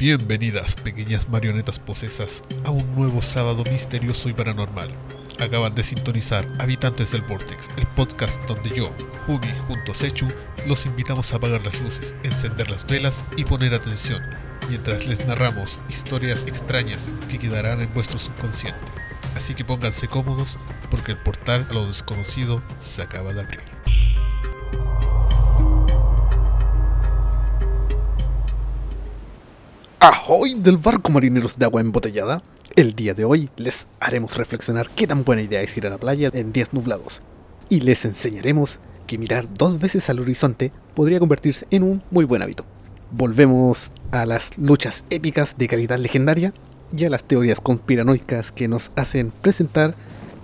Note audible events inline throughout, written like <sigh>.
Bienvenidas, pequeñas marionetas posesas, a un nuevo sábado misterioso y paranormal. Acaban de sintonizar Habitantes del Vortex, el podcast donde yo, Humi, junto a Sechu, los invitamos a apagar las luces, encender las velas y poner atención, mientras les narramos historias extrañas que quedarán en vuestro subconsciente. Así que pónganse cómodos porque el portal a lo desconocido se acaba de abrir. Ahoy del barco marineros de agua embotellada. El día de hoy les haremos reflexionar qué tan buena idea es ir a la playa en días nublados. Y les enseñaremos que mirar dos veces al horizonte podría convertirse en un muy buen hábito. Volvemos a las luchas épicas de calidad legendaria y a las teorías conspiranoicas que nos hacen presentar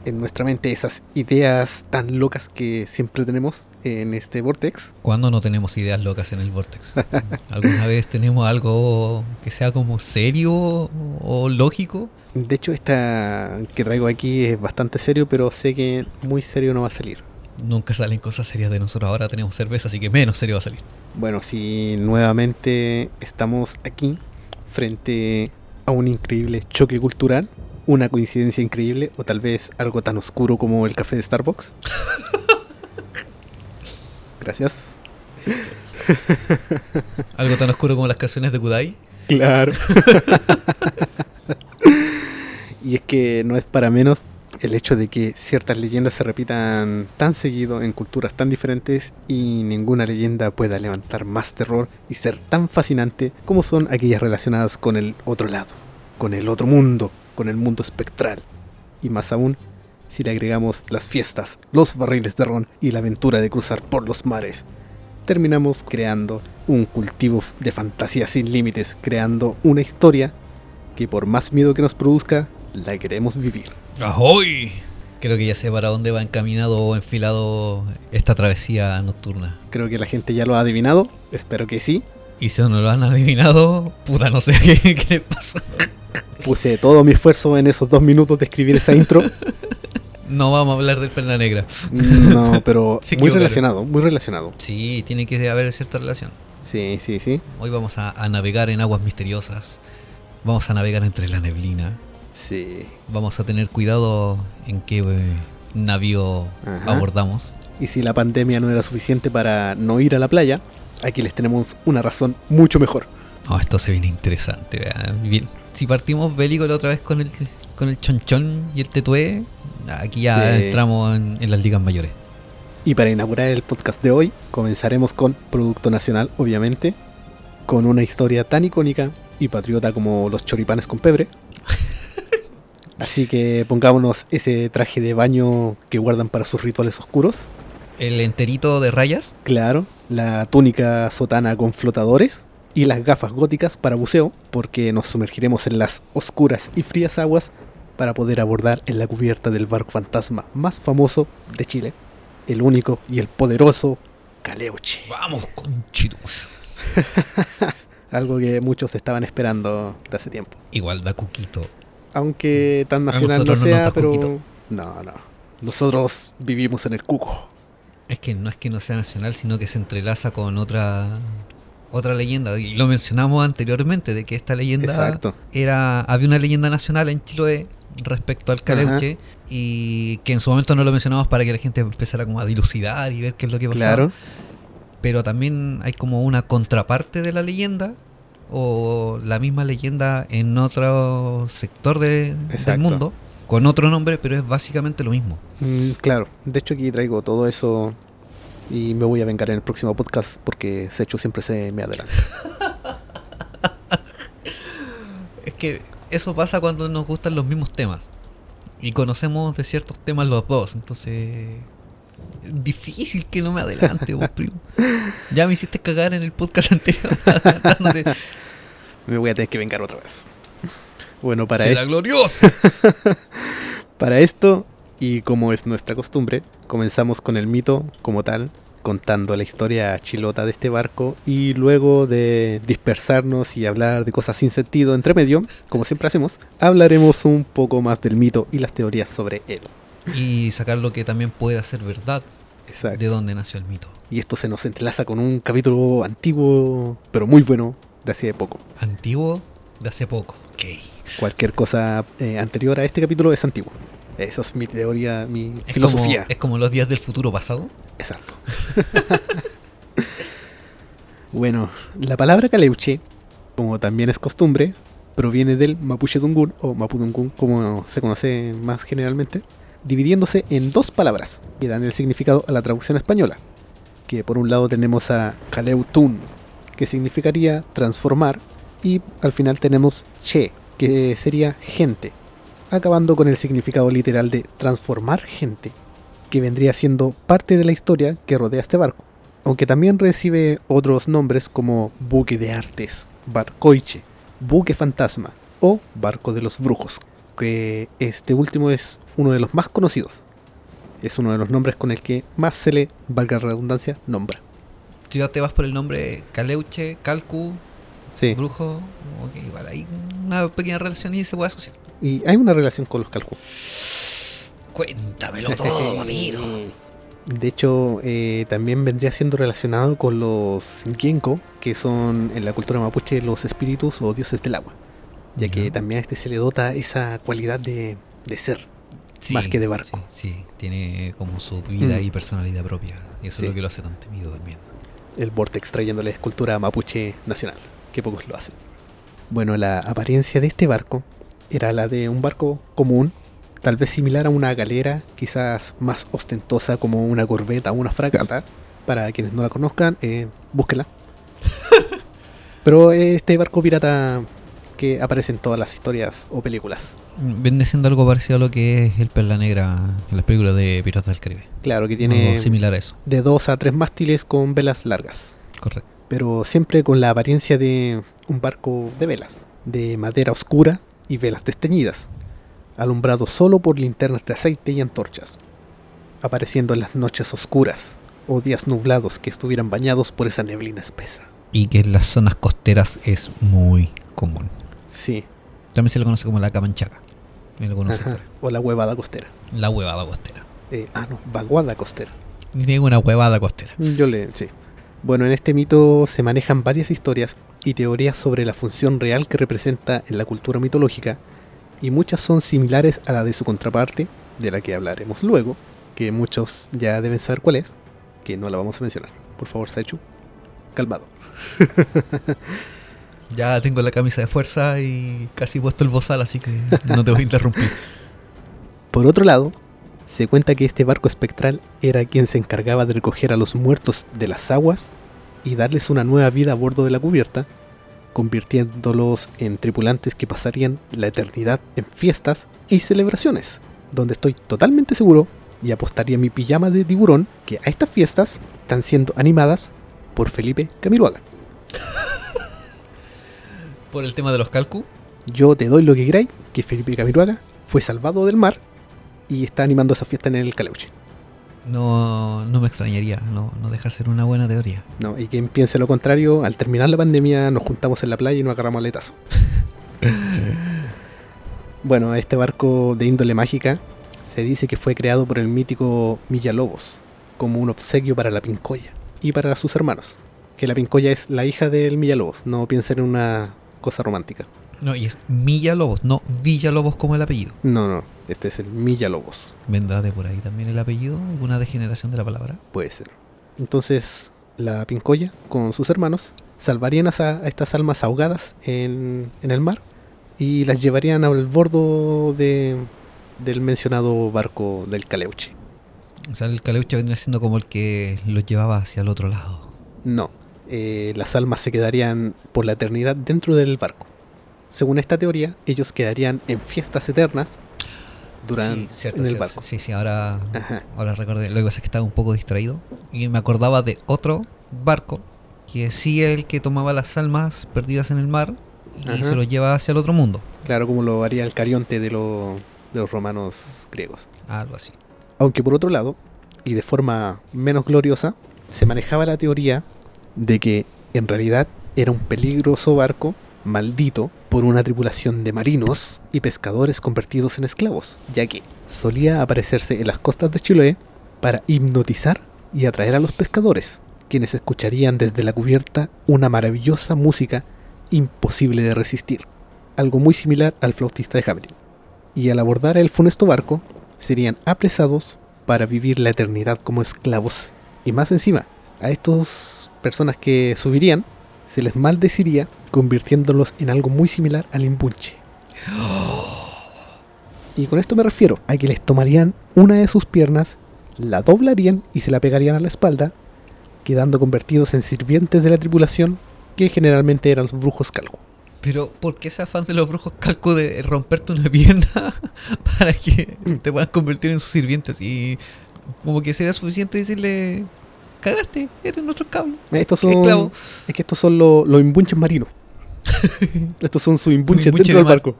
en nuestra mente esas ideas tan locas que siempre tenemos en este vortex. ¿Cuándo no tenemos ideas locas en el vortex? <laughs> ¿Alguna vez tenemos algo que sea como serio o lógico? De hecho, esta que traigo aquí es bastante serio, pero sé que muy serio no va a salir. Nunca salen cosas serias de nosotros. Ahora tenemos cerveza, así que menos serio va a salir. Bueno, si nuevamente estamos aquí frente a un increíble choque cultural, una coincidencia increíble o tal vez algo tan oscuro como el café de Starbucks. <laughs> Gracias. <laughs> Algo tan oscuro como las canciones de Kudai. Claro. <laughs> y es que no es para menos el hecho de que ciertas leyendas se repitan tan seguido en culturas tan diferentes y ninguna leyenda pueda levantar más terror y ser tan fascinante como son aquellas relacionadas con el otro lado, con el otro mundo, con el mundo espectral. Y más aún, si le agregamos las fiestas, los barriles de ron y la aventura de cruzar por los mares. Terminamos creando un cultivo de fantasía sin límites, creando una historia que por más miedo que nos produzca, la queremos vivir. ¡Ahoy! Creo que ya sé para dónde va encaminado o enfilado esta travesía nocturna. Creo que la gente ya lo ha adivinado, espero que sí. Y si no lo han adivinado, puta, no sé <laughs> qué, qué le pasó. Puse todo mi esfuerzo en esos dos minutos de escribir esa intro. <laughs> No vamos a hablar del perla negra. No, pero <laughs> muy relacionado, muy relacionado. Sí, tiene que haber cierta relación. Sí, sí, sí. Hoy vamos a, a navegar en aguas misteriosas. Vamos a navegar entre la neblina. Sí. Vamos a tener cuidado en qué eh, navío Ajá. abordamos. Y si la pandemia no era suficiente para no ir a la playa, aquí les tenemos una razón mucho mejor. No, esto se viene interesante. vea. Bien. Si partimos bélico la otra vez con el, con el chonchón y el tetué, aquí ya Sí. entramos en, en las ligas mayores. Y para inaugurar el podcast de hoy, comenzaremos con Producto Nacional, obviamente, con una historia tan icónica y patriota como los choripanes con pebre. <laughs> Así que pongámonos ese traje de baño que guardan para sus rituales oscuros. El enterito de rayas. Claro, la túnica sotana con flotadores y las gafas góticas para buceo, porque nos sumergiremos en las oscuras y frías aguas para poder abordar en la cubierta del barco fantasma más famoso de Chile, el único y el poderoso Caleuche. Vamos, conchitos. <laughs> Algo que muchos estaban esperando de hace tiempo. Igual da cuquito. Aunque tan nacional no sea, pero... coquito. No, no. Nosotros vivimos en el cuco. Es que no es que no sea nacional, sino que se entrelaza con otra otra leyenda. Y lo mencionamos anteriormente, de que esta leyenda Exacto. era. Había una leyenda nacional en Chiloé respecto al Caleuche. Y que en su momento no lo mencionamos para que la gente empezara como a dilucidar y ver qué es lo que pasaba. Claro. Pero también hay como una contraparte de la leyenda. O la misma leyenda en otro sector de- del mundo. Con otro nombre, pero es básicamente lo mismo. Mm, claro, de hecho aquí traigo todo eso y me voy a vengar en el próximo podcast porque Secho siempre se me adelanta. Es que eso pasa cuando nos gustan los mismos temas. Y conocemos de ciertos temas los dos. Entonces. Es difícil que no me adelante, vos, primo. Ya me hiciste cagar en el podcast <laughs> anterior. Me voy a tener que vengar otra vez. Bueno, para, ¡Será es- glorioso! <laughs> para esto, y como es nuestra costumbre, comenzamos con el mito como tal, contando la historia chilota de este barco y luego de dispersarnos y hablar de cosas sin sentido entre medio, como siempre hacemos, hablaremos un poco más del mito y las teorías sobre él. Y sacar lo que también puede ser verdad. Exacto. De dónde nació el mito. Y esto se nos entrelaza con un capítulo antiguo, pero muy bueno, de hace poco. Antiguo de hace poco. Ok. Cualquier cosa eh, anterior a este capítulo es antiguo. Esa es mi teoría, mi Es filosofía. Como, es como los días del futuro pasado. Exacto. <laughs> bueno, la palabra caleuche, como también es costumbre, proviene del mapuche dungun o mapudungun, como se conoce más generalmente, dividiéndose en dos palabras que dan el significado a la traducción española. Que por un lado tenemos a kaleutun, que significaría transformar, y al final tenemos che, que sería gente, acabando con el significado literal de transformar gente, que vendría siendo parte de la historia que rodea este barco, aunque también recibe otros nombres como buque de artes, barcoiche, buque fantasma o barco de los brujos, que este último es uno de los más conocidos. Es uno de los nombres con el que más se le, valga la redundancia, nombra. Si ya te vas por el nombre Caleuche, Calcu, Sí, Brujo, como que igual hay una pequeña relación y se puede asociar. Y hay una relación con los cálculos. Cuéntamelo <laughs> todo, amigo. De hecho, eh, también vendría siendo relacionado con los Gienko, que son en la cultura mapuche los espíritus o dioses del agua. Ya que también a este se le dota esa cualidad de, de ser. Sí, Más que de barco. Sí, sí, tiene como su vida Mm. y personalidad propia. Y eso Sí. es lo que lo hace tan temido también. El Vortex trayéndole escultura mapuche nacional, que pocos lo hacen. Bueno, la apariencia de este barco era la de un barco común, tal vez similar a una galera, quizás más ostentosa como una corbeta o una fragata. Para quienes no la conozcan, eh, búsquenla. <laughs> Pero este barco pirata que aparece en todas las historias o películas. Viene siendo algo parecido a lo que es el Perla Negra en las películas de Piratas del Caribe. Claro que tiene Algo similar a eso. de dos a tres mástiles con velas largas. Correcto. pero siempre con la apariencia de un barco de velas, de madera oscura y velas desteñidas, alumbrado solo por linternas de aceite y antorchas, apareciendo en las noches oscuras o días nublados que estuvieran bañados por esa neblina espesa. Y que en las zonas costeras es muy común. Sí, También se le conoce como la camanchaca. O la huevada costera. La huevada costera. Eh, ah, no, vaguada costera. Tiene una huevada costera. Yo le, sí. Bueno, en este mito se manejan varias historias y teorías sobre la función real que representa en la cultura mitológica, y muchas son similares a la de su contraparte, de la que hablaremos luego, que muchos ya deben saber cuál es, que no la vamos a mencionar. Por favor, Saichu, calmado. <laughs> Ya tengo la camisa de fuerza y casi puesto el bozal, así que no te voy a interrumpir. Por otro lado, se cuenta que este barco espectral era quien se encargaba de recoger a los muertos de las aguas y darles una nueva vida a bordo de la cubierta, convirtiéndolos en tripulantes que pasarían la eternidad en fiestas y celebraciones, donde estoy totalmente seguro y apostaría mi pijama de tiburón que a estas fiestas están siendo animadas por Felipe Camiroaga. <laughs> Por el tema de los calcu. Yo te doy lo que queráis, que Felipe Camiroaga fue salvado del mar y está animando esa fiesta en el Caleuche. No, no me extrañaría, no, no deja de ser una buena teoría. No, y quien piense lo contrario, al terminar la pandemia nos juntamos en la playa y nos agarramos aletazo. <laughs> bueno, este barco de índole mágica se dice que fue creado por el mítico Millalobos como un obsequio para la Pincoya y para sus hermanos. Que la Pincoya es la hija del Millalobos, no piensen en una cosa romántica. No, y es Milla Lobos, no Villa Lobos como el apellido. No, no, este es el Millalobos, ¿Vendrá de por ahí también el apellido? ¿Alguna degeneración de la palabra? puede ser. Entonces, la Pincoya con sus hermanos salvarían a, estas almas ahogadas en, en el mar y las llevarían al bordo de, del mencionado barco del Caleuche. O sea, el caleuche vendría siendo como el que los llevaba hacia el otro lado. No, eh, las almas se quedarían por la eternidad dentro del barco. Según esta teoría, ellos quedarían en fiestas eternas durante Sí, cierto, en el barco. Sí, sí, ahora, Ajá. ahora recordé. Lo que pasa es que estaba un poco distraído. Y me acordaba de otro barco que sí es el que tomaba las almas perdidas en el mar y Ajá. se los lleva hacia el otro mundo. Claro, como lo haría el Carionte de, lo- de los romanos griegos. Algo así. Aunque por otro lado, y de forma menos gloriosa, se manejaba la teoría de que en realidad era un peligroso barco maldito por una tripulación de marinos y pescadores convertidos en esclavos, ya que solía aparecerse en las costas de Chiloé para hipnotizar y atraer a los pescadores, quienes escucharían desde la cubierta una maravillosa música imposible de resistir, algo muy similar al flautista de Hamelin. Y al abordar el funesto barco, serían apresados para vivir la eternidad como esclavos. Y más encima, a estas personas que subirían, se les maldeciría convirtiéndolos en algo muy similar al imbunche. Y con esto me refiero a que les tomarían una de sus piernas, la doblarían y se la pegarían a la espalda, quedando convertidos en sirvientes de la tripulación, que generalmente eran los brujos calco. Pero, ¿por qué ese afán de los brujos calco de romperte una pierna <laughs> para que te puedan convertir en sus sirvientes? Y como que sería suficiente decirle, cagaste, eres nuestro esclavo. Estos son, Esclavo. es que estos son los, los imbunches marinos. <laughs> estos son sus imbunches imbunche dentro de del barco.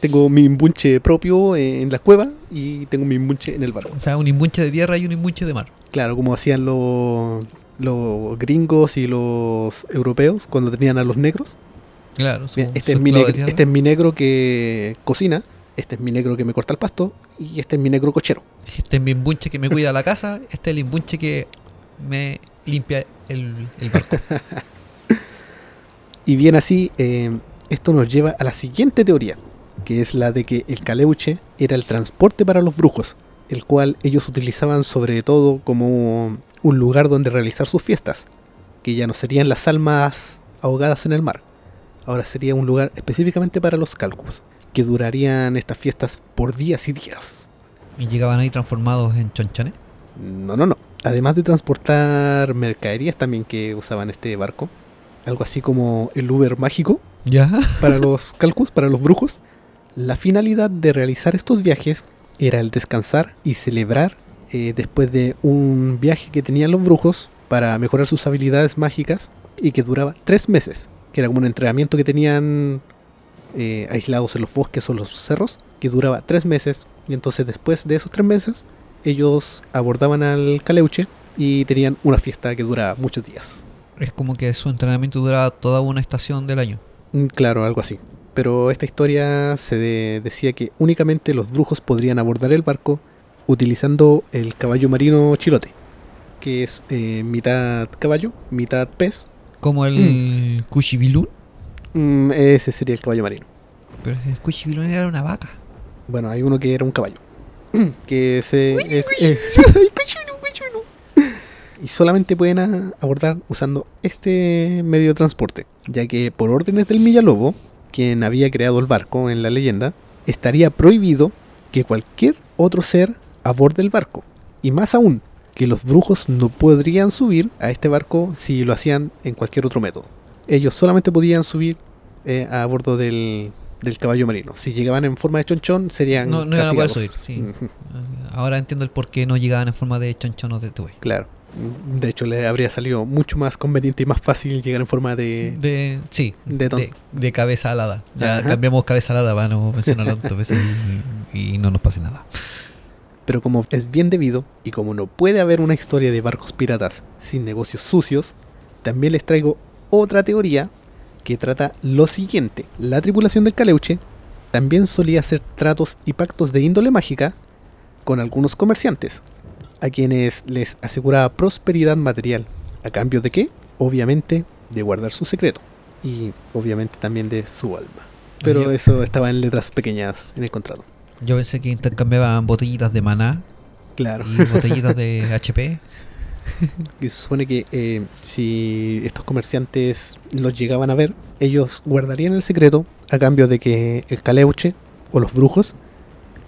Tengo mi imbunche propio en la cueva y tengo mi imbunche en el barco. O sea, un imbunche de tierra y un imbunche de mar. Claro, como hacían los, los gringos y los europeos cuando tenían a los negros. Claro. su- este, su es mi negro, este es mi negro que cocina, este es mi negro que me corta el pasto y este es mi negro cochero. Este es mi imbunche que me cuida la casa, este es el imbunche que me limpia el, el barco. <laughs> Y bien así, eh, esto nos lleva a la siguiente teoría, que es la de que el caleuche era el transporte para los brujos, el cual ellos utilizaban sobre todo como un lugar donde realizar sus fiestas, que ya no serían las almas ahogadas en el mar, ahora sería un lugar específicamente para los calcus, que durarían estas fiestas por días y días. Y llegaban ahí transformados en chonchones. No, no, no. Además de transportar mercaderías también que usaban este barco, algo así como el Uber mágico, Ya. para los calcus, para los brujos, la finalidad de realizar estos viajes era el descansar y celebrar eh, después de un viaje que tenían los brujos para mejorar sus habilidades mágicas y que duraba tres meses, que era como un entrenamiento que tenían eh, aislados en los bosques o los cerros, que duraba tres meses y entonces después de esos tres meses ellos abordaban al caleuche y tenían una fiesta que duraba muchos días. Es como que su entrenamiento duraba toda una estación del año. Mm, Claro, algo así. Pero esta historia se de- decía que únicamente los brujos podrían abordar el barco utilizando el caballo marino chilote, que es eh, mitad caballo, mitad pez. Como el. Mm, ese sería el caballo marino. Pero el Cuchibilún era una vaca. Bueno, hay uno que era un caballo. que se es, eh, y solamente pueden abordar usando este medio de transporte, ya que por órdenes del Millalobo, quien había creado el barco en la leyenda, estaría prohibido que cualquier otro ser aborde el barco. Y más aún, que los brujos no podrían subir a este barco si lo hacían en cualquier otro método. Ellos solamente podían subir eh, a bordo del, del caballo marino. Si llegaban en forma de chonchón, serían No, no iban a poder subir, sí. Ahora entiendo el por qué no llegaban en forma de chonchonos de tuve. Claro. De hecho, le habría salido mucho más conveniente y más fácil llegar en forma de... De, sí, de de, cabeza alada. Ya Ajá. cambiamos cabeza alada para no mencionarlo <laughs> tantas veces y, y no nos pase nada. Pero como es bien debido y como no puede haber una historia de barcos piratas sin negocios sucios, también les traigo otra teoría que trata lo siguiente. La tripulación del Caleuche también solía hacer tratos y pactos de índole mágica con algunos comerciantes, a quienes les aseguraba prosperidad material. ¿A cambio de qué? Obviamente de guardar su secreto y obviamente también de su alma. Pero Yo- eso estaba en letras pequeñas en el contrato. Yo pensé que intercambiaban botellitas de maná Claro. y botellitas de <laughs> HP. que se supone que eh, si estos comerciantes los llegaban a ver, ellos guardarían el secreto a cambio de que el caleuche o los brujos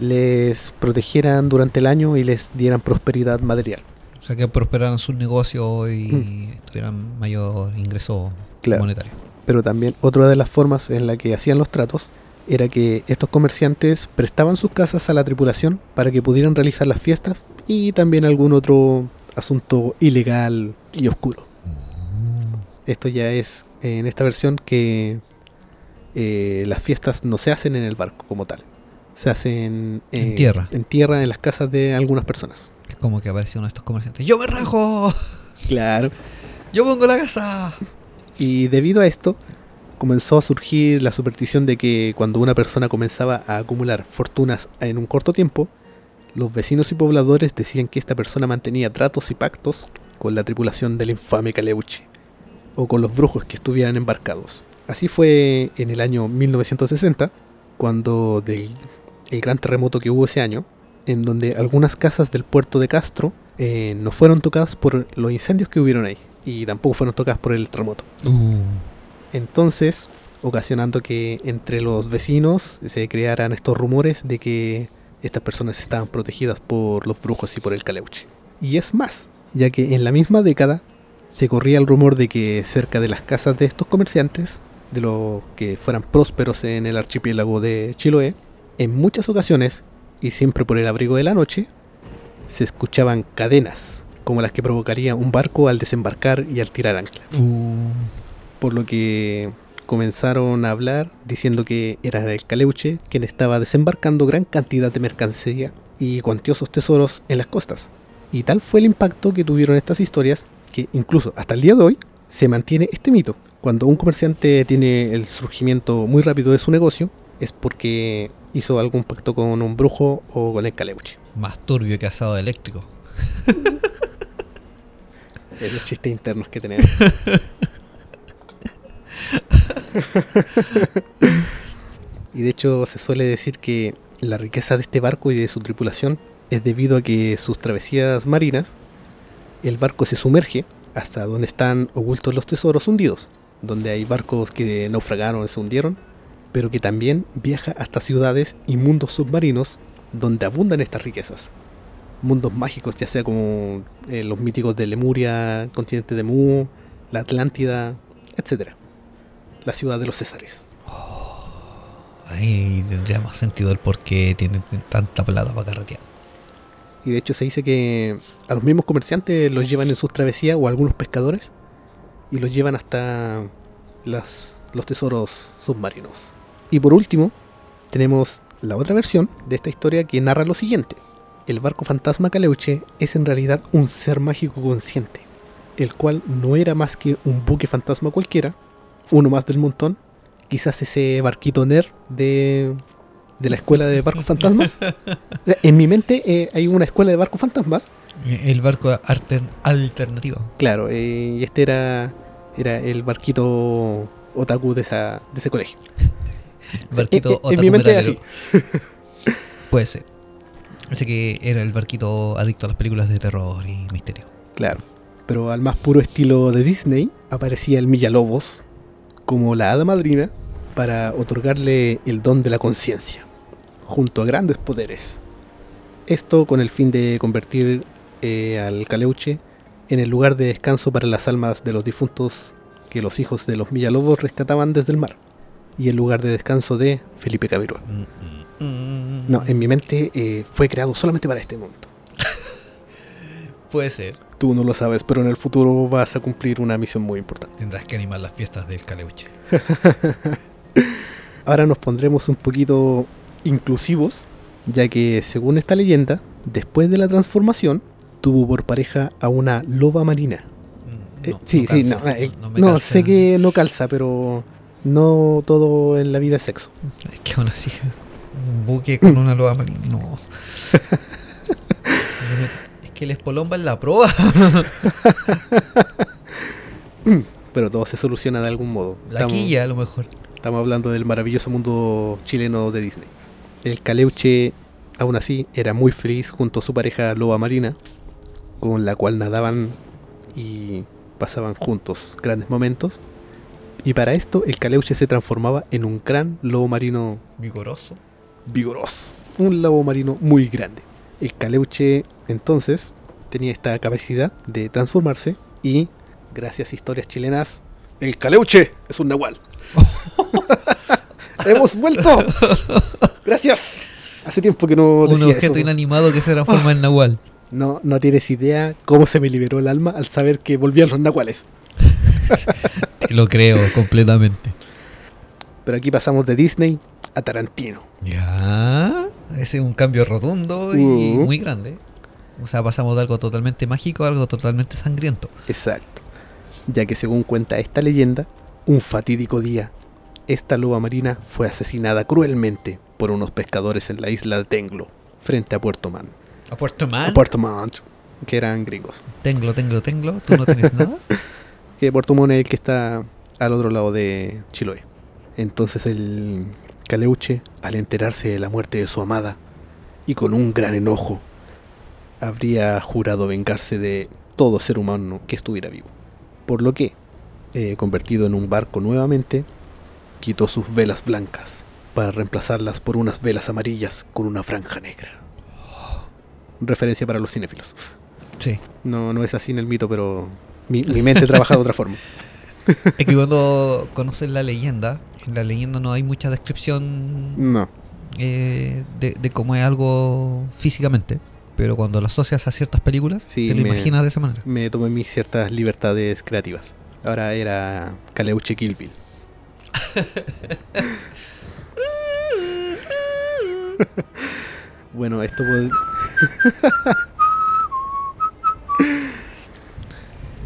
les protegieran durante el año y les dieran prosperidad material. O sea, que prosperaran sus negocios y tuvieran mayor ingreso Claro. monetario. Pero también otra de las formas en la que hacían los tratos era que estos comerciantes prestaban sus casas a la tripulación para que pudieran realizar las fiestas y también algún otro asunto ilegal y oscuro. Esto ya es en esta versión que eh, las fiestas no se hacen en el barco como tal. Se hacen eh, En tierra. En tierra, en las casas de algunas personas. Es como que apareció uno de estos comerciantes. ¡Yo me rajo! <laughs> Claro. ¡Yo pongo la casa! Y debido a esto, comenzó a surgir la superstición de que cuando una persona comenzaba a acumular fortunas en un corto tiempo, los vecinos y pobladores decían que esta persona mantenía tratos y pactos con la tripulación del infame Caleuche, o con los brujos que estuvieran embarcados. Así fue en el año 1960, cuando del el gran terremoto que hubo ese año, en donde algunas casas del puerto de Castro eh, no fueron tocadas por los incendios que hubieron ahí y tampoco fueron tocadas por el terremoto. Uh, Entonces, ocasionando que entre los vecinos se crearan estos rumores de que estas personas estaban protegidas por los brujos y por el caleuche. Y es más, ya que en la misma década se corría el rumor de que cerca de las casas de estos comerciantes, de los que fueran prósperos en el archipiélago de Chiloé, en muchas ocasiones, y siempre por el abrigo de la noche, se escuchaban cadenas, como las que provocaría un barco al desembarcar y al tirar ancla uh, por lo que comenzaron a hablar diciendo que era el Caleuche quien estaba desembarcando gran cantidad de mercancía y cuantiosos tesoros en las costas. Y tal fue el impacto que tuvieron estas historias que incluso hasta el día de hoy se mantiene este mito. Cuando un comerciante tiene el surgimiento muy rápido de su negocio es porque hizo algún pacto con un brujo o con el Caleuche. más turbio que asado eléctrico. <laughs> Es los chistes internos que tenemos. <laughs> y de hecho se suele decir que la riqueza de este barco y de su tripulación es debido a que sus travesías marinas, el barco se sumerge hasta donde están ocultos los tesoros hundidos, donde hay barcos que naufragaron se hundieron, pero que también viaja hasta ciudades y mundos submarinos donde abundan estas riquezas. Mundos mágicos, ya sea como eh, los míticos de Lemuria, el continente de Mu, la Atlántida, etc. La ciudad de los Césares. Ahí tendría más sentido el por qué tienen tanta plata para carretear. Y de hecho se dice que a los mismos comerciantes los llevan en sus travesías o algunos pescadores y los llevan hasta las, los tesoros submarinos. Y por último, tenemos la otra versión de esta historia que narra lo siguiente. El barco fantasma Caleuche es en realidad un ser mágico consciente, el cual no era más que un buque fantasma cualquiera, uno más del montón, quizás ese barquito nerd de, de la escuela de barcos fantasmas. <laughs> O sea, En mi mente eh, hay una escuela de barcos fantasmas El barco alter- alternativo. Claro, eh, y este era, era el barquito otaku de, esa, de ese colegio. Barquito en, en mi mente así. <laughs> Puede ser. Ese que era el barquito adicto a las películas de terror y misterio. Claro. Pero al más puro estilo de Disney, aparecía el Millalobos como la hada madrina para otorgarle el don de la conciencia, junto a grandes poderes. Esto con el fin de convertir eh, al Caleuche en el lugar de descanso para las almas de los difuntos que los hijos de los Millalobos rescataban desde el mar, y el lugar de descanso de Felipe Cabirúa. Mm, mm, mm. No, en mi mente eh, fue creado solamente para este momento. <laughs> Puede ser. Tú no lo sabes, pero en el futuro vas a cumplir una misión muy importante. Tendrás que animar las fiestas del Caleuche. <laughs> Ahora nos pondremos un poquito inclusivos, ya que según esta leyenda, después de la transformación, tuvo por pareja a una loba marina. Mm, Eh, sí, no sí, no, eh, no sé que no calza, pero no todo en la vida es sexo. Es que aún así, un buque con una loba marina, no. <laughs> Es que el espolón va en la proa. <laughs> Pero todo se soluciona de algún modo. La Estamos- quilla, a lo mejor. Estamos hablando del maravilloso mundo chileno de Disney. El Caleuche, aún así, era muy feliz junto a su pareja loba marina, con la cual nadaban y pasaban juntos grandes momentos. Y para esto, el Caleuche se transformaba en un gran lobo marino Vigoroso. vigoroso. Un lobo marino muy grande. El Caleuche, entonces, tenía esta capacidad de transformarse y, gracias a historias chilenas, el Caleuche es un nahual. <laughs> ¡Hemos vuelto! Gracias. Hace tiempo que no un decía objeto eso. inanimado que se transforma en <laughs> Nahual. No, no tienes idea cómo se me liberó el alma al saber que volvían los nahuales. <laughs> Te lo creo completamente. Pero aquí pasamos de Disney a Tarantino. Ya. Ese es un cambio rotundo y Uh. muy grande. O sea, pasamos de algo totalmente mágico a algo totalmente sangriento. Exacto. Ya que según cuenta esta leyenda, un fatídico día, esta loba marina fue asesinada cruelmente por unos pescadores en la isla de Tenglo, frente a Puerto Man. A Puerto A Man. Puerto Montt, que eran gringos. Tenglo, tenglo, tenglo. Tú no tienes <laughs> nada. Que Puerto Montt es el que está al otro lado de Chiloé. Entonces el Caleuche, al enterarse de la muerte de su amada, y con un gran enojo, habría jurado vengarse de todo ser humano que estuviera vivo. Por lo que, eh, convertido en un barco nuevamente, quitó sus velas blancas para reemplazarlas por unas velas amarillas con una franja negra. Referencia para los cinéfilos. Sí. No, no es así en el mito, pero mi, mi mente trabaja de otra forma. <laughs> Es que cuando conoces la leyenda, en la leyenda no hay mucha descripción No, eh, de, de cómo es algo físicamente. Pero cuando lo asocias a ciertas películas, Sí, te lo me- imaginas de esa manera. me tomé mis ciertas libertades creativas. Ahora era Caleuche Killville. <laughs> bueno, esto pod- <laughs>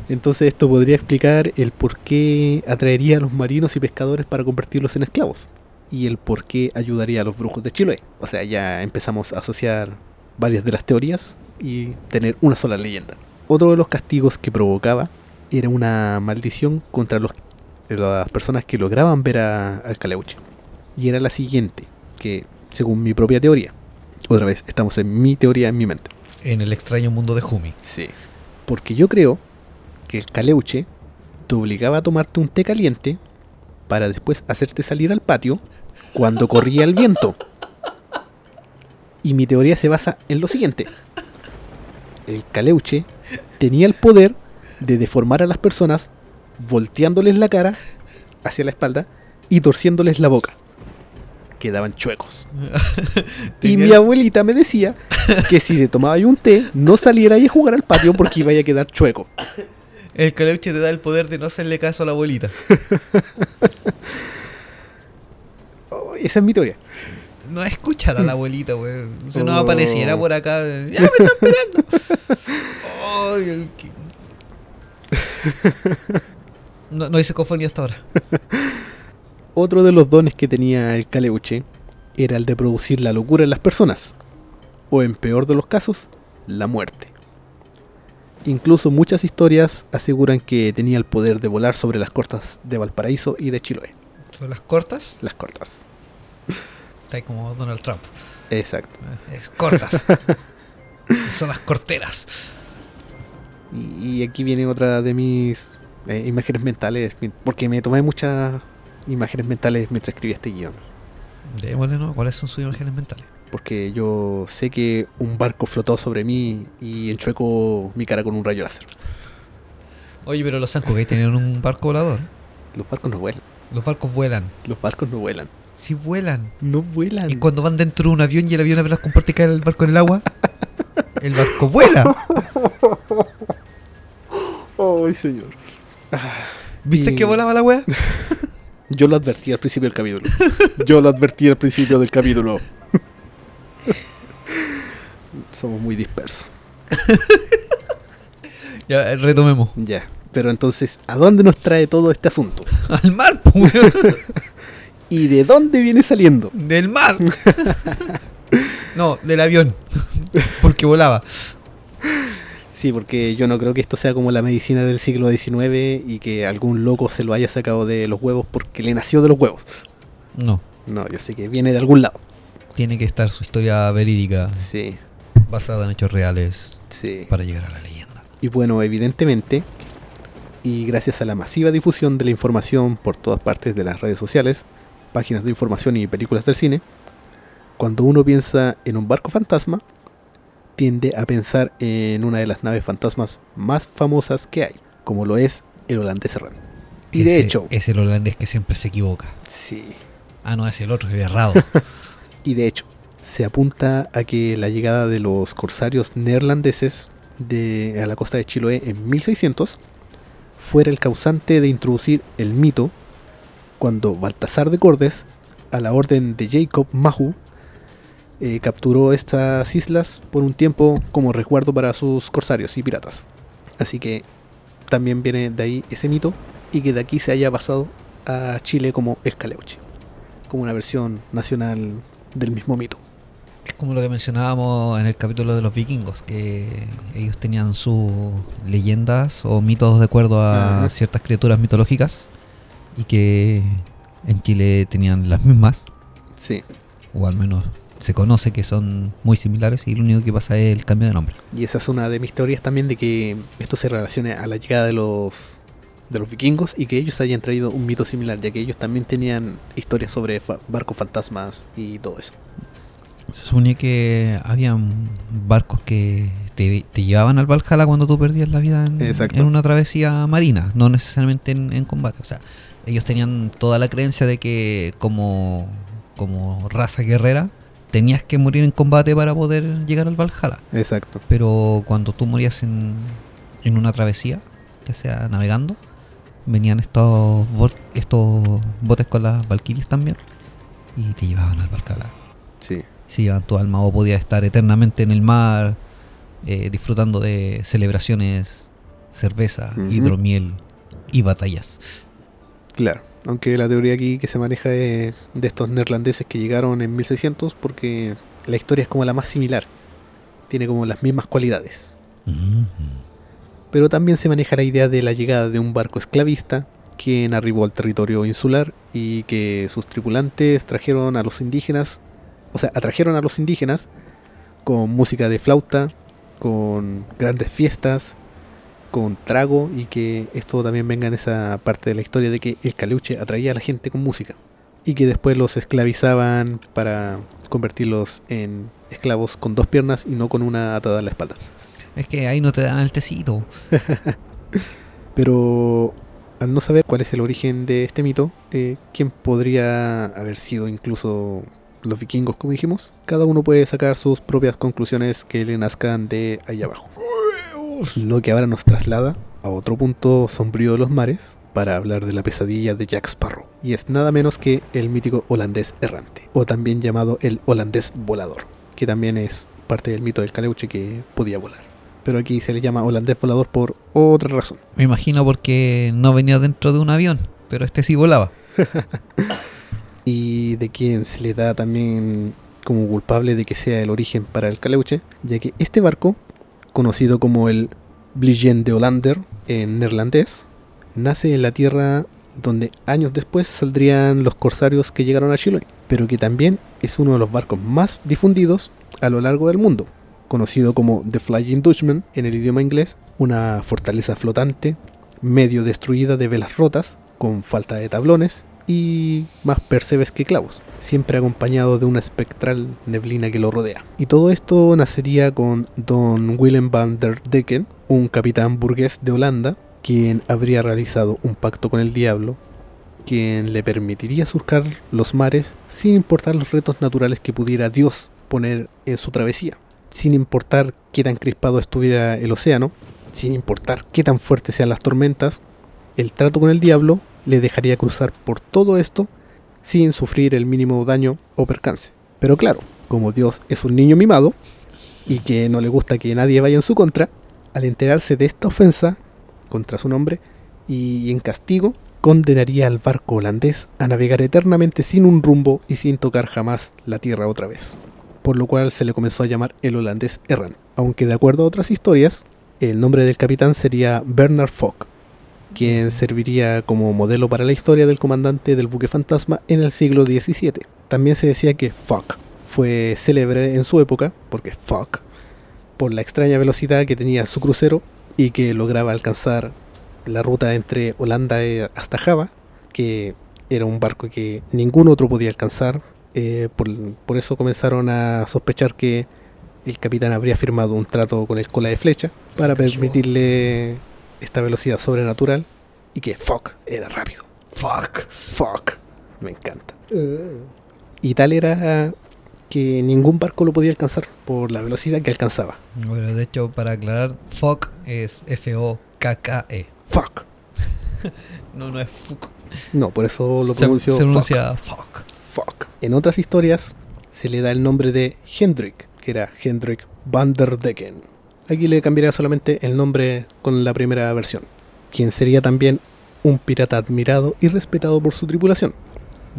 Entonces esto podría explicar el por qué atraería a los marinos y pescadores para convertirlos en esclavos. Y el por qué ayudaría a los brujos de Chiloé. O sea, ya empezamos a asociar varias de las teorías y tener una sola leyenda. Otro de los castigos que provocaba era una maldición contra los, las personas que lograban ver a- al Caleuche. Y era la siguiente, que según mi propia teoría, otra vez estamos en mi teoría en mi mente. En el extraño mundo de Jumi. Sí. Porque yo creo que el Caleuche te obligaba a tomarte un té caliente para después hacerte salir al patio cuando corría el viento. Y mi teoría se basa en lo siguiente. El Caleuche tenía el poder de deformar a las personas volteándoles la cara hacia la espalda y torciéndoles la boca. Quedaban chuecos. <laughs> Y mi abuelita me decía que si te tomaba un té, no saliera a jugar al patio porque iba a quedar chueco. El caleuche te da el poder de no hacerle caso a la abuelita. <laughs> Oh, esa es mi teoría. No escuchar a la abuelita, güey. Si no Oh. apareciera por acá. ¡Ya me está esperando! Ay, el No, no hice cofonía hasta ahora. <laughs> Otro de los dones que tenía el Caleuche era el de producir la locura en las personas, o en peor de los casos, la muerte. Incluso muchas historias aseguran que tenía el poder de volar sobre las costas de Valparaíso y de Chiloé. ¿Son las cortas? Las cortas. Está ahí como Donald Trump. Exacto. Eh, Es cortas. <laughs> Son las corteras. Y, y aquí viene otra de mis eh, imágenes mentales, porque me tomé muchas imágenes mentales mientras escribía este guion. Démosle, ¿no? ¿Cuáles son sus imágenes mentales? Porque yo sé que un barco flotó sobre mí y enchuecó mi cara con un rayo láser. Oye, pero los Sankugay tienen un barco volador. Los barcos no vuelan. Los barcos vuelan. Los barcos no vuelan. Sí vuelan. No vuelan. Y cuando van dentro de un avión y el avión apenas comparte caer el barco en el agua, el barco vuela. Ay, señor. ¿Viste Y- que volaba la wea? <laughs> Yo lo advertí al principio del capítulo. Yo lo advertí al principio del capítulo. Somos muy dispersos. <laughs> Ya, retomemos. Ya. Pero entonces, ¿a dónde nos trae todo este asunto? <laughs> Al mar, weón. <laughs> ¿Y de dónde viene saliendo? Del mar. No, del avión. Porque volaba. Sí, porque yo no creo que esto sea como la medicina del siglo XIX y que algún loco se lo haya sacado de los huevos porque le nació de los huevos. No. No, yo sé que viene de algún lado. Tiene que estar su historia verídica, Sí, basada en hechos reales, sí. para llegar a la leyenda. Y bueno, evidentemente, y gracias a la masiva difusión de la información por todas partes de las redes sociales, páginas de información y películas del cine, cuando uno piensa en un barco fantasma, tiende a pensar en una de las naves fantasmas más famosas que hay, como lo es el holandés errante. Y de Ese- hecho, Es el holandés que siempre se equivoca. sí, Ah, no, es el otro, es errado. <laughs> Y de hecho, se apunta a que la llegada de los corsarios neerlandeses de, a la costa de Chiloé en 1600 fuera el causante de introducir el mito cuando Baltasar de Cordes, a la orden de Jacob Mahu, eh, capturó estas islas por un tiempo como resguardo para sus corsarios y piratas. Así que también viene de ahí ese mito y que de aquí se haya pasado a Chile como el Caleuche, como una versión nacional del mismo mito. Es como lo que mencionábamos en el capítulo de los vikingos, que ellos tenían sus leyendas o mitos de acuerdo a Ajá. ciertas criaturas mitológicas y que en Chile tenían las mismas, Sí. o al menos se conoce que son muy similares y lo único que pasa es el cambio de nombre. Y esa es una de mis teorías también de que esto se relacione a la llegada de los de los vikingos y que ellos hayan traído un mito similar, ya que ellos también tenían historias sobre fa- barcos fantasmas y todo eso. Se supone que habían barcos que te, te llevaban al Valhalla cuando tú perdías la vida en, una travesía marina, no necesariamente en, en combate. O sea, ellos tenían toda la creencia de que como, como raza guerrera tenías que morir en combate para poder llegar al Valhalla. Exacto. Pero cuando tú morías en, en una travesía, ya sea navegando, venían estos, estos botes con las Valkyries también y te llevaban al Valhalla. Sí. Si llevaban tu alma o podías estar eternamente en el mar eh, disfrutando de celebraciones, cerveza, hidromiel y batallas. Claro. Aunque la teoría aquí que se maneja es de estos neerlandeses que llegaron en 1600 porque la historia es como la más similar. Tiene como las mismas cualidades. Pero también se maneja la idea de la llegada de un barco esclavista quien arribó al territorio insular y que sus tripulantes trajeron a los indígenas, o sea, atrajeron a los indígenas con música de flauta, con grandes fiestas, con trago y que esto también venga en esa parte de la historia de que el caleuche atraía a la gente con música y que después los esclavizaban para convertirlos en esclavos con dos piernas y no con una atada a la espalda. Es que ahí no te dan el tecito. <laughs> Pero al no saber cuál es el origen de este mito, eh, ¿quién podría haber sido incluso los vikingos, como dijimos? Cada uno puede sacar sus propias conclusiones que le nazcan de ahí abajo. Lo que ahora nos traslada a otro punto sombrío de los mares para hablar de la pesadilla de Jack Sparrow. Y es nada menos que el mítico holandés errante, o también llamado el holandés volador, que también es parte del mito del caleuche que podía volar. Pero aquí se le llama holandés volador por otra razón. Me imagino porque no venía dentro de un avión, pero este sí volaba. <laughs> y de quien se le da también como culpable de que sea el origen para el caleuche, ya que este barco, conocido como el Blijen de en neerlandés, nace en la tierra donde años después saldrían los corsarios que llegaron a Chiloé, pero que también es uno de los barcos más difundidos a lo largo del mundo, conocido como The Flying Dutchman en el idioma inglés, una fortaleza flotante, medio destruida de velas rotas, con falta de tablones y más percebes que clavos, siempre acompañado de una espectral neblina que lo rodea. Y todo esto nacería con Don Willem van der Decken, un capitán burgués de Holanda, quien habría realizado un pacto con el diablo, quien le permitiría surcar los mares sin importar los retos naturales que pudiera Dios poner en su travesía, sin importar qué tan crispado estuviera el océano, sin importar qué tan fuertes sean las tormentas, el trato con el diablo le dejaría cruzar por todo esto sin sufrir el mínimo daño o percance. Pero claro, como Dios es un niño mimado y que no le gusta que nadie vaya en su contra, al enterarse de esta ofensa contra su nombre y en castigo, condenaría al barco holandés a navegar eternamente sin un rumbo y sin tocar jamás la tierra otra vez. Por lo cual se le comenzó a llamar el holandés errante. Aunque de acuerdo a otras historias, el nombre del capitán sería Bernard Fogg, quien serviría como modelo para la historia del comandante del buque fantasma en el siglo XVII. También se decía que Fogg fue célebre en su época, porque Fogg, por la extraña velocidad que tenía su crucero y que lograba alcanzar la ruta entre Holanda e- hasta Java, que era un barco que ningún otro podía alcanzar. eh, por, por eso comenzaron a sospechar que el capitán habría firmado un trato con el cola de flecha para permitirle esta velocidad sobrenatural y que Fogg era rápido. Fuck. Fogg, me encanta. Y tal era que ningún barco lo podía alcanzar por la velocidad que alcanzaba. Bueno, de hecho, para aclarar, fuck es F-O-K-K-E. Fogg. <laughs> No, no es fuck. No, por eso lo Se, pronunció se Fogg. pronuncia fuck. Fogg. En otras historias se le da el nombre de Hendrik, que era Hendrik van der Decken. Aquí le cambiaría solamente el nombre con la primera versión, quien sería también un pirata admirado y respetado por su tripulación,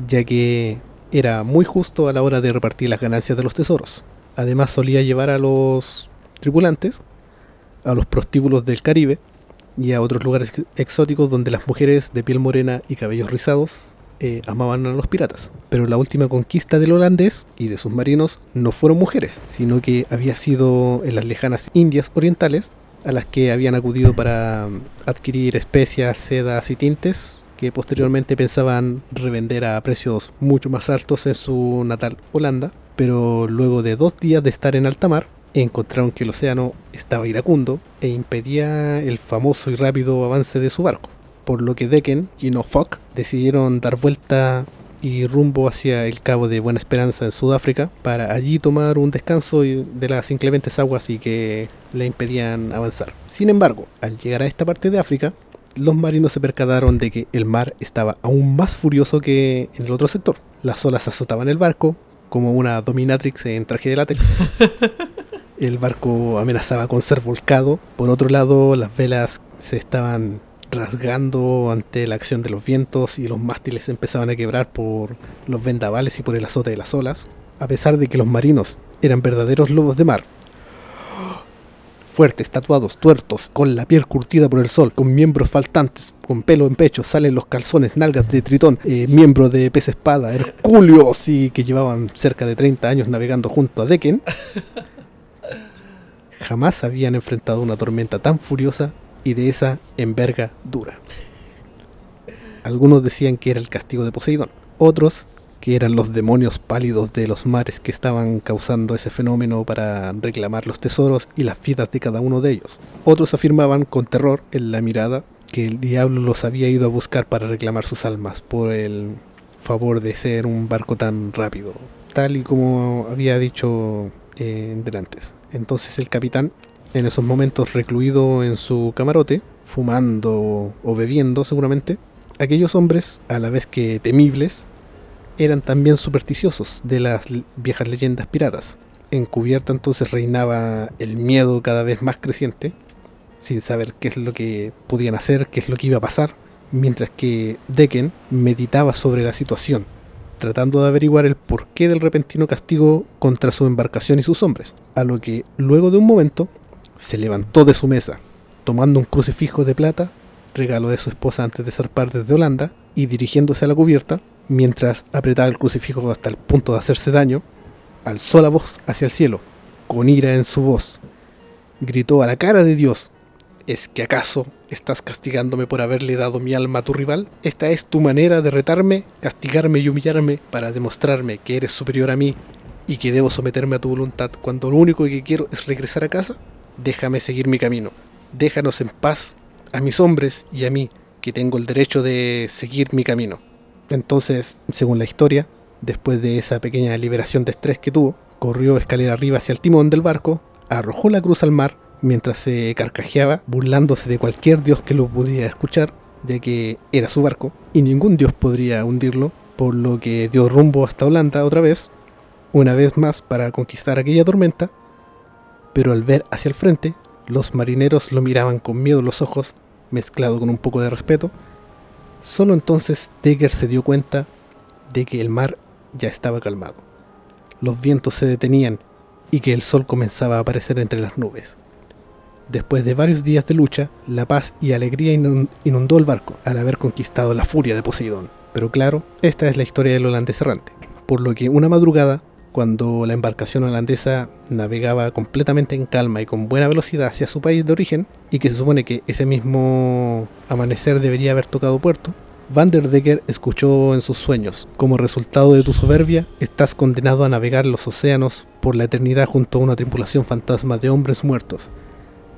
ya que era muy justo a la hora de repartir las ganancias de los tesoros. Además solía llevar a los tripulantes a los prostíbulos del Caribe y a otros lugares ex- exóticos donde las mujeres de piel morena y cabellos rizados eh, amaban a los piratas. Pero la última conquista del holandés y de sus marinos no fueron mujeres, sino que había sido en las lejanas Indias orientales a las que habían acudido para mm, adquirir especias, sedas y tintes que posteriormente pensaban revender a precios mucho más altos en su natal Holanda, pero luego de dos días de estar en alta mar, encontraron que el océano estaba iracundo e impedía el famoso y rápido avance de su barco, por lo que Decken y no Fock decidieron dar vuelta y rumbo hacia el Cabo de Buena Esperanza en Sudáfrica para allí tomar un descanso de las inclementes aguas y que le impedían avanzar. Sin embargo, al llegar a esta parte de África, los marinos se percataron de que el mar estaba aún más furioso que en el otro sector. Las olas azotaban el barco como una dominatrix en traje de látex. <laughs> El barco amenazaba con ser volcado. Por otro lado, las velas se estaban rasgando ante la acción de los vientos y los mástiles empezaban a quebrar por los vendavales y por el azote de las olas. A pesar de que los marinos eran verdaderos lobos de mar, fuertes, tatuados, tuertos, con la piel curtida por el sol, con miembros faltantes, con pelo en pecho, salen los calzones, nalgas de tritón, eh, miembro de pez espada, hercúleos y que llevaban cerca de 30 años navegando junto a Decken, <laughs> jamás habían enfrentado una tormenta tan furiosa y de esa envergadura. Algunos decían que era el castigo de Poseidón, otros que eran los demonios pálidos de los mares que estaban causando ese fenómeno para reclamar los tesoros y las vidas de cada uno de ellos. Otros afirmaban con terror en la mirada que el diablo los había ido a buscar para reclamar sus almas por el favor de ser un barco tan rápido, tal y como había dicho eh, antes. Entonces el capitán, en esos momentos recluido en su camarote, fumando o bebiendo seguramente, aquellos hombres, a la vez que temibles, eran también supersticiosos de las viejas leyendas piratas. Encubierta entonces reinaba el miedo cada vez más creciente, sin saber qué es lo que podían hacer, qué es lo que iba a pasar, mientras que Decken meditaba sobre la situación, tratando de averiguar el porqué del repentino castigo contra su embarcación y sus hombres, a lo que luego de un momento se levantó de su mesa, tomando un crucifijo de plata, regalo de su esposa antes de zarpar desde Holanda, y dirigiéndose a la cubierta, mientras apretaba el crucifijo hasta el punto de hacerse daño, alzó la voz hacia el cielo, con ira en su voz. Gritó a la cara de Dios, ¿es que acaso estás castigándome por haberle dado mi alma a tu rival? ¿Esta es tu manera de retarme, castigarme y humillarme para demostrarme que eres superior a mí y que debo someterme a tu voluntad cuando lo único que quiero es regresar a casa? Déjame seguir mi camino. Déjanos en paz a mis hombres y a mí, que tengo el derecho de seguir mi camino. Entonces, según la historia, después de esa pequeña liberación de estrés que tuvo, corrió escalera arriba hacia el timón del barco, arrojó la cruz al mar mientras se carcajeaba, burlándose de cualquier dios que lo pudiera escuchar, ya que era su barco y ningún dios podría hundirlo, por lo que dio rumbo hasta Holanda otra vez, una vez más para conquistar aquella tormenta, pero al ver hacia el frente, los marineros lo miraban con miedo en los ojos, mezclado con un poco de respeto. Solo entonces Decker se dio cuenta de que el mar ya estaba calmado. Los vientos se detenían y que el sol comenzaba a aparecer entre las nubes. Después de varios días de lucha, la paz y alegría inun- inundó el barco al haber conquistado la furia de Poseidón. Pero claro, esta es la historia del holandés errante. Por lo que una madrugada, cuando la embarcación holandesa navegaba completamente en calma y con buena velocidad hacia su país de origen, y que se supone que ese mismo amanecer debería haber tocado puerto, Van der Decker escuchó en sus sueños, como resultado de tu soberbia, estás condenado a navegar los océanos por la eternidad junto a una tripulación fantasma de hombres muertos,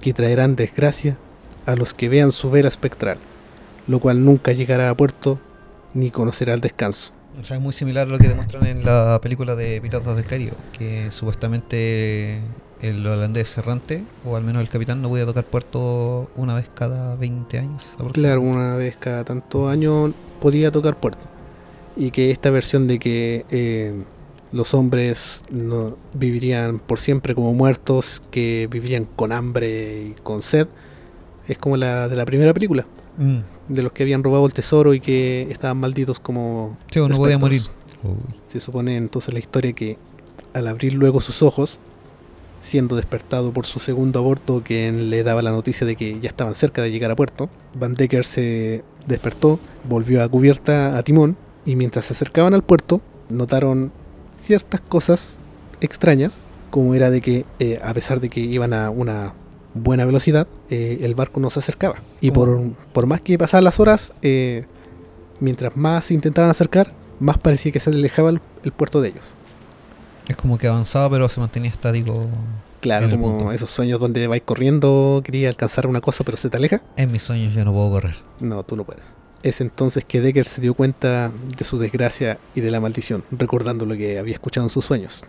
que traerán desgracia a los que vean su vela espectral, lo cual nunca llegará a puerto ni conocerá el descanso. O sea, es muy similar a lo que demuestran en la película de Piratas del Caribe, que supuestamente el holandés errante, o al menos el capitán, no podía tocar puerto una vez cada 20 años. Claro, una vez cada tantos años podía tocar puerto. Y que esta versión de que eh, los hombres no vivirían por siempre como muertos, que vivirían con hambre y con sed, es como la de la primera película, Mm. de los que habían robado el tesoro y que estaban malditos como... Sí, o no podía morir. Se supone entonces la historia que al abrir luego sus ojos, siendo despertado por su segundo aborto, que le daba la noticia de que ya estaban cerca de llegar a puerto. Van Decker se despertó, volvió a cubierta a timón y mientras se acercaban al puerto notaron ciertas cosas extrañas, como era de que eh, a pesar de que iban a una buena velocidad, eh, el barco no se acercaba. Y por, por más que pasaban las horas, eh, mientras más se intentaban acercar, más parecía que se alejaba el, el puerto de ellos. Es como que avanzaba, pero se mantenía estático. Claro, como esos sueños donde vais corriendo, quería alcanzar una cosa pero se te aleja. En mis sueños yo no puedo correr. No, tú no puedes. Es entonces que Decker se dio cuenta de su desgracia y de la maldición, recordando lo que había escuchado en sus sueños.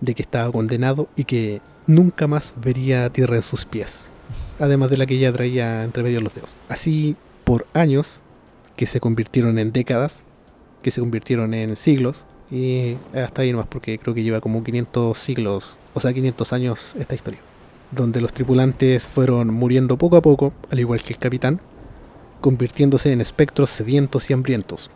De que estaba condenado y que nunca más vería tierra en sus pies. Además de la que ya traía entre medio los dedos. Así por años, que se convirtieron en décadas, que se convirtieron en siglos. Y hasta ahí nomás, porque creo que lleva como 500 siglos, o sea, 500 años esta historia. Donde los tripulantes fueron muriendo poco a poco, al igual que el capitán, convirtiéndose en espectros sedientos y hambrientos,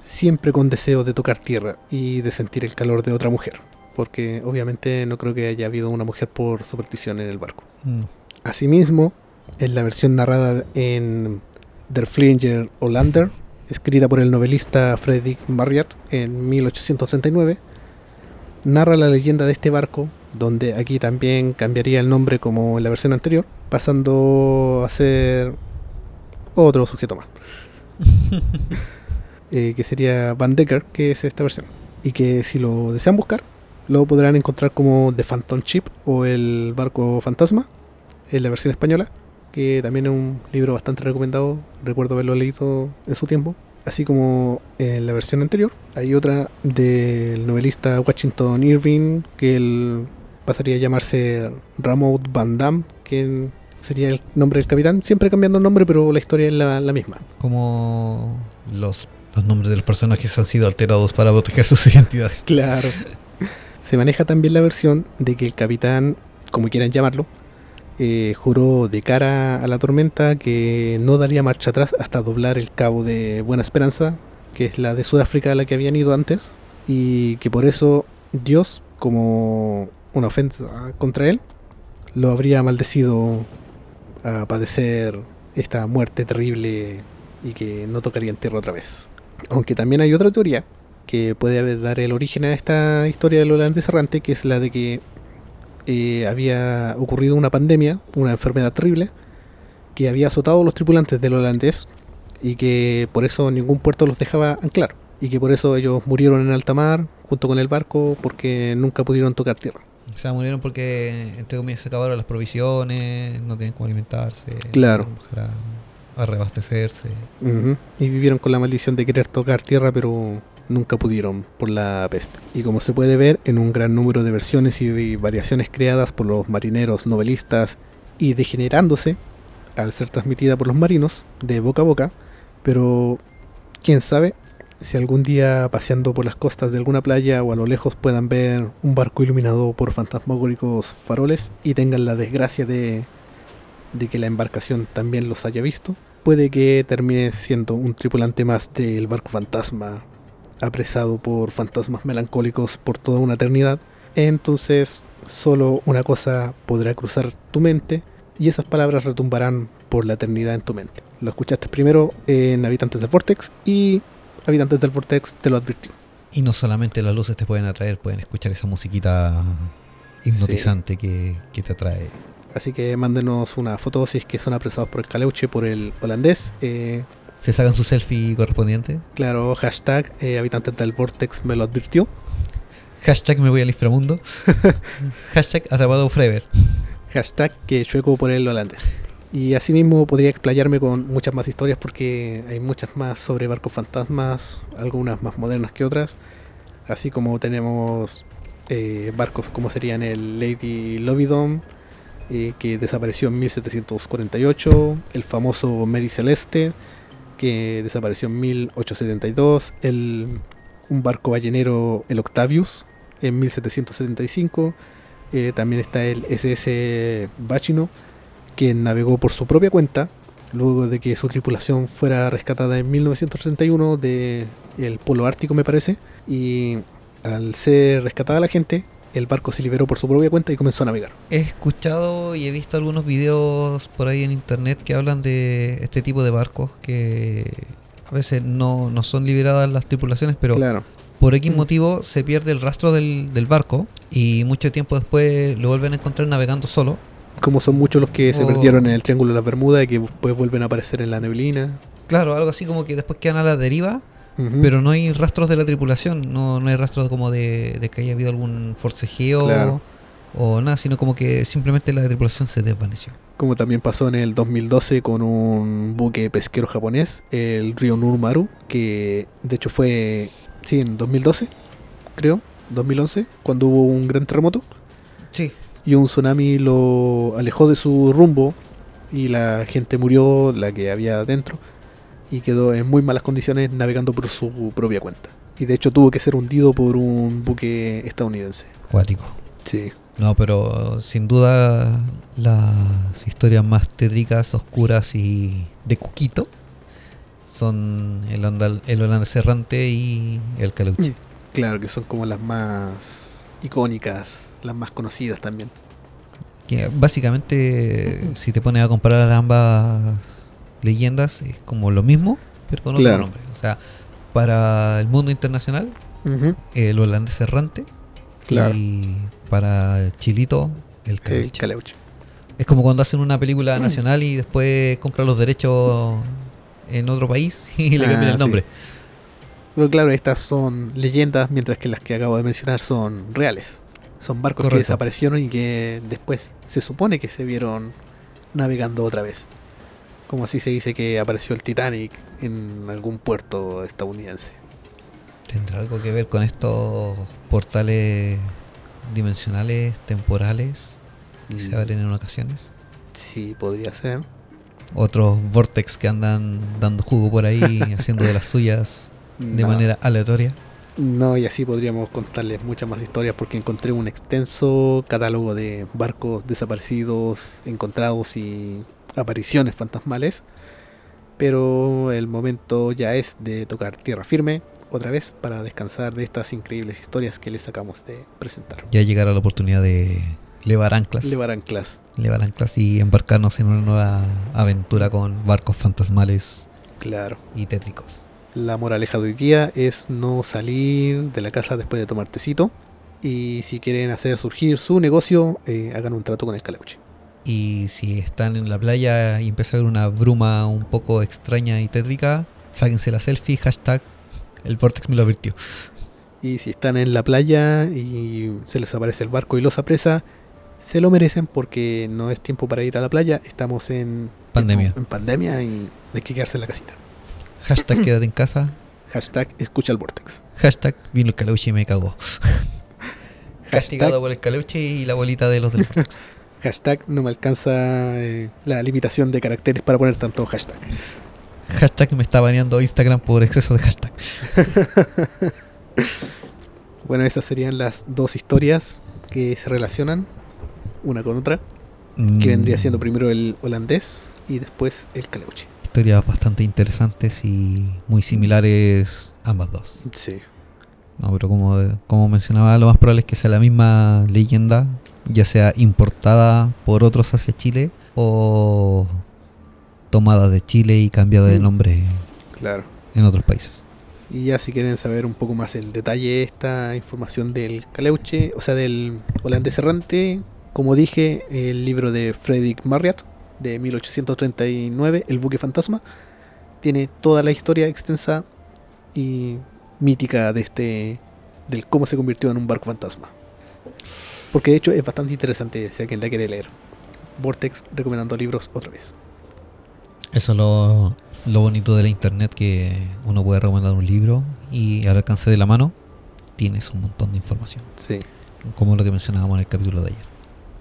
siempre con deseo de tocar tierra y de sentir el calor de otra mujer, porque obviamente no creo que haya habido una mujer por superstición en el barco. Mm. Asimismo, en la versión narrada en Der Flinger Hollander, escrita por el novelista Frederick Marriott en 1839, narra la leyenda de este barco, donde aquí también cambiaría el nombre como en la versión anterior, pasando a ser otro sujeto más. <laughs> Eh, que sería Van Decker, que es esta versión. Y que si lo desean buscar, lo podrán encontrar como The Phantom Ship o el barco fantasma, en la versión española, que también es un libro bastante recomendado, recuerdo haberlo leído en su tiempo. Así como en la versión anterior, hay otra del novelista Washington Irving, que él pasaría a llamarse Ramoud Van Damme, que sería el nombre del capitán, siempre cambiando el nombre, pero la historia es la, la misma. Como los, los nombres de los personajes han sido alterados para proteger <laughs> sus identidades. Claro. Se maneja también la versión de que el capitán, como quieran llamarlo, eh, juró de cara a la tormenta que no daría marcha atrás hasta doblar el cabo de Buena Esperanza, que es la de Sudáfrica a la que habían ido antes, y que por eso Dios, como una ofensa contra él, lo habría maldecido a padecer esta muerte terrible y que no tocaría en tierra otra vez. Aunque también hay otra teoría que puede dar el origen a esta historia del holandés errante, que es la de que eh, había ocurrido una pandemia, una enfermedad terrible, que había azotado a los tripulantes del holandés y que por eso ningún puerto los dejaba anclar. Y que por eso ellos murieron en alta mar junto con el barco porque nunca pudieron tocar tierra. O sea, murieron porque, entre comillas, se acabaron las provisiones, no tienen cómo alimentarse. Claro. no A, a reabastecerse. Y vivieron con la maldición de querer tocar tierra, pero nunca pudieron por la peste. Y como se puede ver en un gran número de versiones y variaciones creadas por los marineros, novelistas y degenerándose al ser transmitida por los marinos de boca a boca, pero quién sabe si algún día paseando por las costas de alguna playa o a lo lejos puedan ver un barco iluminado por fantasmagóricos faroles y tengan la desgracia de, de que la embarcación también los haya visto, puede que termine siendo un tripulante más del barco fantasma, apresado por fantasmas melancólicos por toda una eternidad. Entonces, solo una cosa podrá cruzar tu mente y esas palabras retumbarán por la eternidad en tu mente. Lo escuchaste primero en Habitantes del Vortex y Habitantes del Vortex te lo advirtió. Y no solamente las luces te pueden atraer, pueden escuchar esa musiquita hipnotizante que, que te atrae. Así que mándenos una foto si es que son apresados por el caleuche, por el holandés. Eh, Se sacan su selfie correspondiente. claro, hashtag eh, Habitantes del Vortex me lo advirtió. Hashtag me voy al inframundo. <laughs> Hashtag atrapado forever. Hashtag que chueco por el holandés. Y asimismo podría explayarme con muchas más historias porque hay muchas más sobre barcos fantasmas, algunas más modernas que otras. Así como tenemos eh, barcos como serían el Lady Lovidon, eh, que desapareció en 1748, el famoso Mary Celeste, que desapareció en 1872, el, un barco ballenero, el Octavius, en 1775. Eh, también está el SS Bachino, que navegó por su propia cuenta, luego de que su tripulación fuera rescatada en 1931 del Polo Ártico, me parece. Y al ser rescatada la gente, el barco se liberó por su propia cuenta y comenzó a navegar. He escuchado y he visto algunos videos por ahí en internet que hablan de este tipo de barcos que a veces no, no son liberadas las tripulaciones, pero claro, por X motivo se pierde el rastro del, del barco y mucho tiempo después lo vuelven a encontrar navegando solo. como son muchos los que se Oh. perdieron en el Triángulo de las Bermudas y que después vuelven a aparecer en la neblina. Claro, algo así como que después quedan a la deriva, Pero no hay rastros de la tripulación, no, no hay rastros como de, de que haya habido algún forcejeo Claro. o nada, sino como que simplemente la tripulación se desvaneció. Como también pasó en el 2012 con un buque pesquero japonés, el Río Nurmaru, que de hecho fue, sí, en 2012, creo, 2011, cuando hubo un gran terremoto Sí, y un tsunami lo alejó de su rumbo y la gente murió, la que había adentro, y quedó en muy malas condiciones navegando por su propia cuenta. Y de hecho tuvo que ser hundido por un buque estadounidense. cuático. Sí, No, pero sin duda las historias más tétricas, oscuras y de Cuquito son el, andal, el holandés errante y el caleuche. Mm. claro que son como las más icónicas, las más conocidas también. Que básicamente, si te pones a comparar ambas leyendas, es como lo mismo, pero con otro Claro. nombre. O sea, para el mundo internacional, el holandés errante Claro. y para Chilito, el caleuche. Es como cuando hacen una película nacional y después compran los derechos en otro país <laughs> y le Ah, cambian el sí. nombre. Pero claro, estas son leyendas, mientras que las que acabo de mencionar son reales. Son barcos que desaparecieron y que después se supone que se vieron navegando otra vez. Como así se dice que apareció el Titanic en algún puerto estadounidense. ¿Tendrá algo que ver con estos portales dimensionales, temporales, que se Mm, abren en ocasiones? Sí, podría ser. Otros vortex que andan dando jugo por ahí, <laughs> haciendo de las suyas de No. manera aleatoria. No, y así podríamos contarles muchas más historias porque encontré un extenso catálogo de barcos desaparecidos, encontrados y apariciones fantasmales. Pero el momento ya es de tocar tierra firme otra vez para descansar de estas increíbles historias que les acabamos de presentar. Ya llegará la oportunidad de levar anclas. Levar anclas, levar anclas y embarcarnos en una nueva aventura con barcos fantasmales claro. y tétricos. La moraleja de hoy día es no salir de la casa después de tomar tecito. Y si quieren hacer surgir su negocio, eh, hagan un trato con el caleuche. Y si están en la playa y empieza a ver una bruma un poco extraña y tétrica, sáquense la selfie, hashtag el Vortex me lo advirtió. Y si están en la playa y se les aparece el barco y los apresa, se lo merecen porque no es tiempo para ir a la playa. Estamos en Pandemia. En, pandemia y hay que quedarse en la casita. Hashtag <clears throat> quédate en casa, Hashtag escucha el Vortex. hashtag vino el caleuche y me cagó. Castigado Hashtag, por el caleuche y la bolita de los del Vortex. <laughs> hashtag no me alcanza eh, la limitación de caracteres para poner tanto hashtag. hashtag me está baneando Instagram por exceso de hashtag. <laughs> Bueno, esas serían las dos historias que se relacionan una con otra. Que vendría siendo Mm, primero el holandés y después el caleuche. Historias bastante interesantes y muy similares ambas dos. Sí. No, pero como, como mencionaba, lo más probable es que sea la misma leyenda, ya sea importada por otros hacia Chile o tomada de Chile y cambiada de Mm. nombre Claro. en otros países. Y ya si quieren saber un poco más en detalle esta información del caleuche, o sea, del holandés errante, como dije, el libro de Frederick Marriott de 1839, El buque fantasma, tiene toda la historia extensa y mítica de este del cómo se convirtió en un barco fantasma. Porque de hecho es bastante interesante si alguien la quiere leer. Vortex recomendando libros otra vez. Eso es lo, lo bonito de la internet, que uno puede recomendar un libro y al alcance de la mano tienes un montón de información, Sí, como lo que mencionábamos en el capítulo de ayer.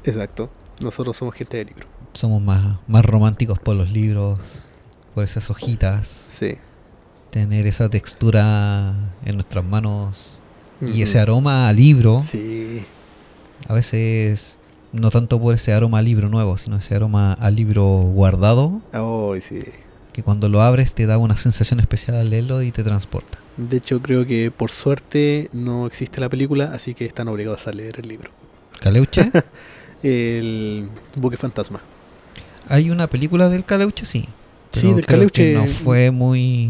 exacto. Nosotros somos gente de libro. Somos más, más románticos por los libros, por esas hojitas, Sí. tener esa textura en nuestras manos y ese aroma a libro, Sí, a veces no tanto por ese aroma a libro nuevo, sino ese aroma a libro guardado, Ay, sí. que cuando lo abres te da una sensación especial al leerlo y te transporta. De hecho, creo que por suerte no existe la película, así que están obligados a leer el libro. ¿Caleuche? <laughs> El buque fantasma. Hay una película del Caleuche, sí. Sí, del creo que Caleuche. No fue muy.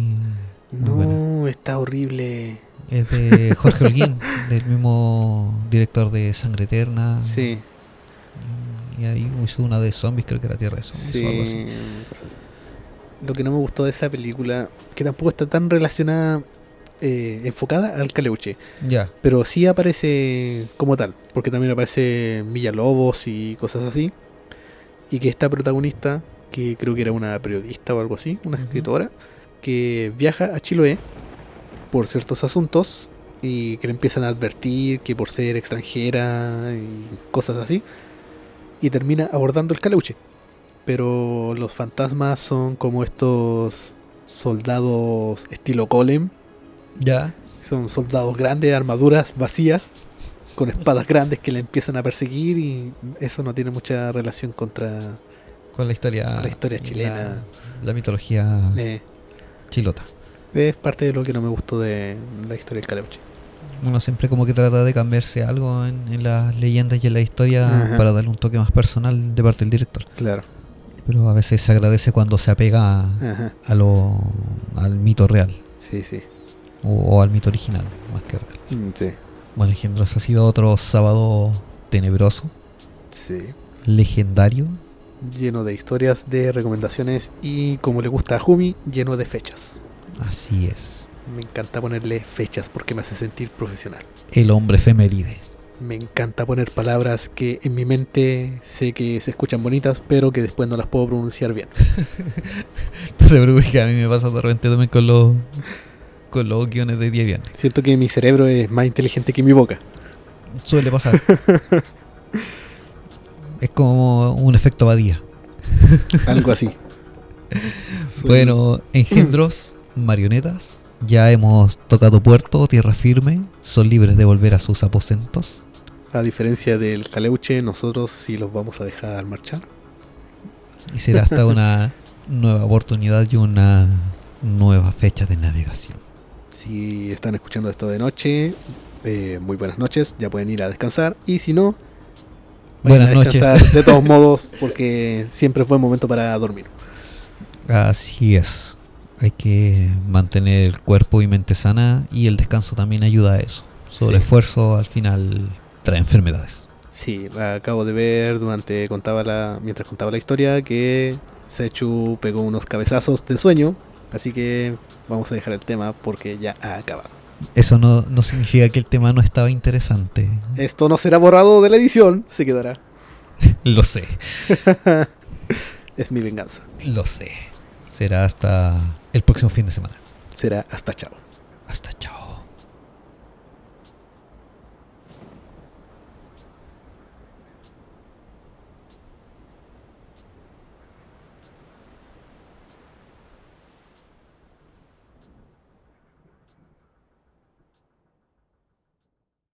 muy No, buena. está horrible. Es de Jorge Holguín, del mismo director de Sangre Eterna. Sí, Y ahí hizo una de zombies, creo que era Tierra de Zombies o algo así. sí. Lo que no me gustó de esa película, que tampoco está tan relacionada, eh, enfocada al Caleuche. Ya, Pero sí aparece como tal, porque también aparece Villalobos y cosas así. Y que esta protagonista, que creo que era una periodista o algo así, una escritora, que viaja a Chiloé por ciertos asuntos y que le empiezan a advertir que por ser extranjera y cosas así, y termina abordando el caleuche. Pero los fantasmas son como estos soldados estilo golem, ya. son soldados grandes, armaduras vacías, con espadas grandes que le empiezan a perseguir y eso no tiene mucha relación contra Con la historia. la historia chilena. La, la mitología Eh, chilota. Es parte de lo que no me gustó de la historia del Caleuche. Uno siempre como que trata de cambiarse algo en, en las leyendas y en la historia Ajá. para darle un toque más personal de parte del director. Claro. Pero a veces se agradece cuando se apega a, lo, al mito real Sí, sí. o, o al mito original, más que real. Mm, Sí. Bueno, Engendros ha sido otro sábado tenebroso, Sí. legendario. Lleno de historias, de recomendaciones y como le gusta a Jumi, lleno de fechas. Así es. Me encanta ponerle fechas porque me hace sentir profesional. El hombre efeméride. Me encanta poner palabras que en mi mente sé que se escuchan bonitas, pero que después no las puedo pronunciar bien. <laughs> No te preocupes que a mí me pasa de repente también con los, con los guiones de día viernes. Siento que mi cerebro es más inteligente que mi boca. Suele pasar. <laughs> es como un efecto badía. Algo así. <laughs> Bueno, engendros, marionetas, ya hemos tocado puerto, tierra firme, son libres de volver a sus aposentos. A diferencia del Caleuche, nosotros sí los vamos a dejar marchar. Y será hasta una <laughs> nueva oportunidad y una nueva fecha de navegación. Si están escuchando esto de noche, eh, muy buenas noches, ya pueden ir a descansar. Y si no, Buenas a noches. de todos <laughs> modos, porque siempre es buen momento para dormir. Así es. Hay que mantener el cuerpo y mente sana y el descanso también ayuda a eso. Sobre Sí. esfuerzo al final trae enfermedades. Sí, acabo de ver durante contaba la mientras contaba la historia que Sechu pegó unos cabezazos de sueño, así que vamos a dejar el tema porque ya ha acabado. Eso no, no significa que el tema no estaba interesante. Esto no será borrado de la edición, se quedará. <laughs> Lo sé, <laughs> Es mi venganza. lo sé. Será hasta el próximo fin de semana. Será hasta chao. Hasta chao.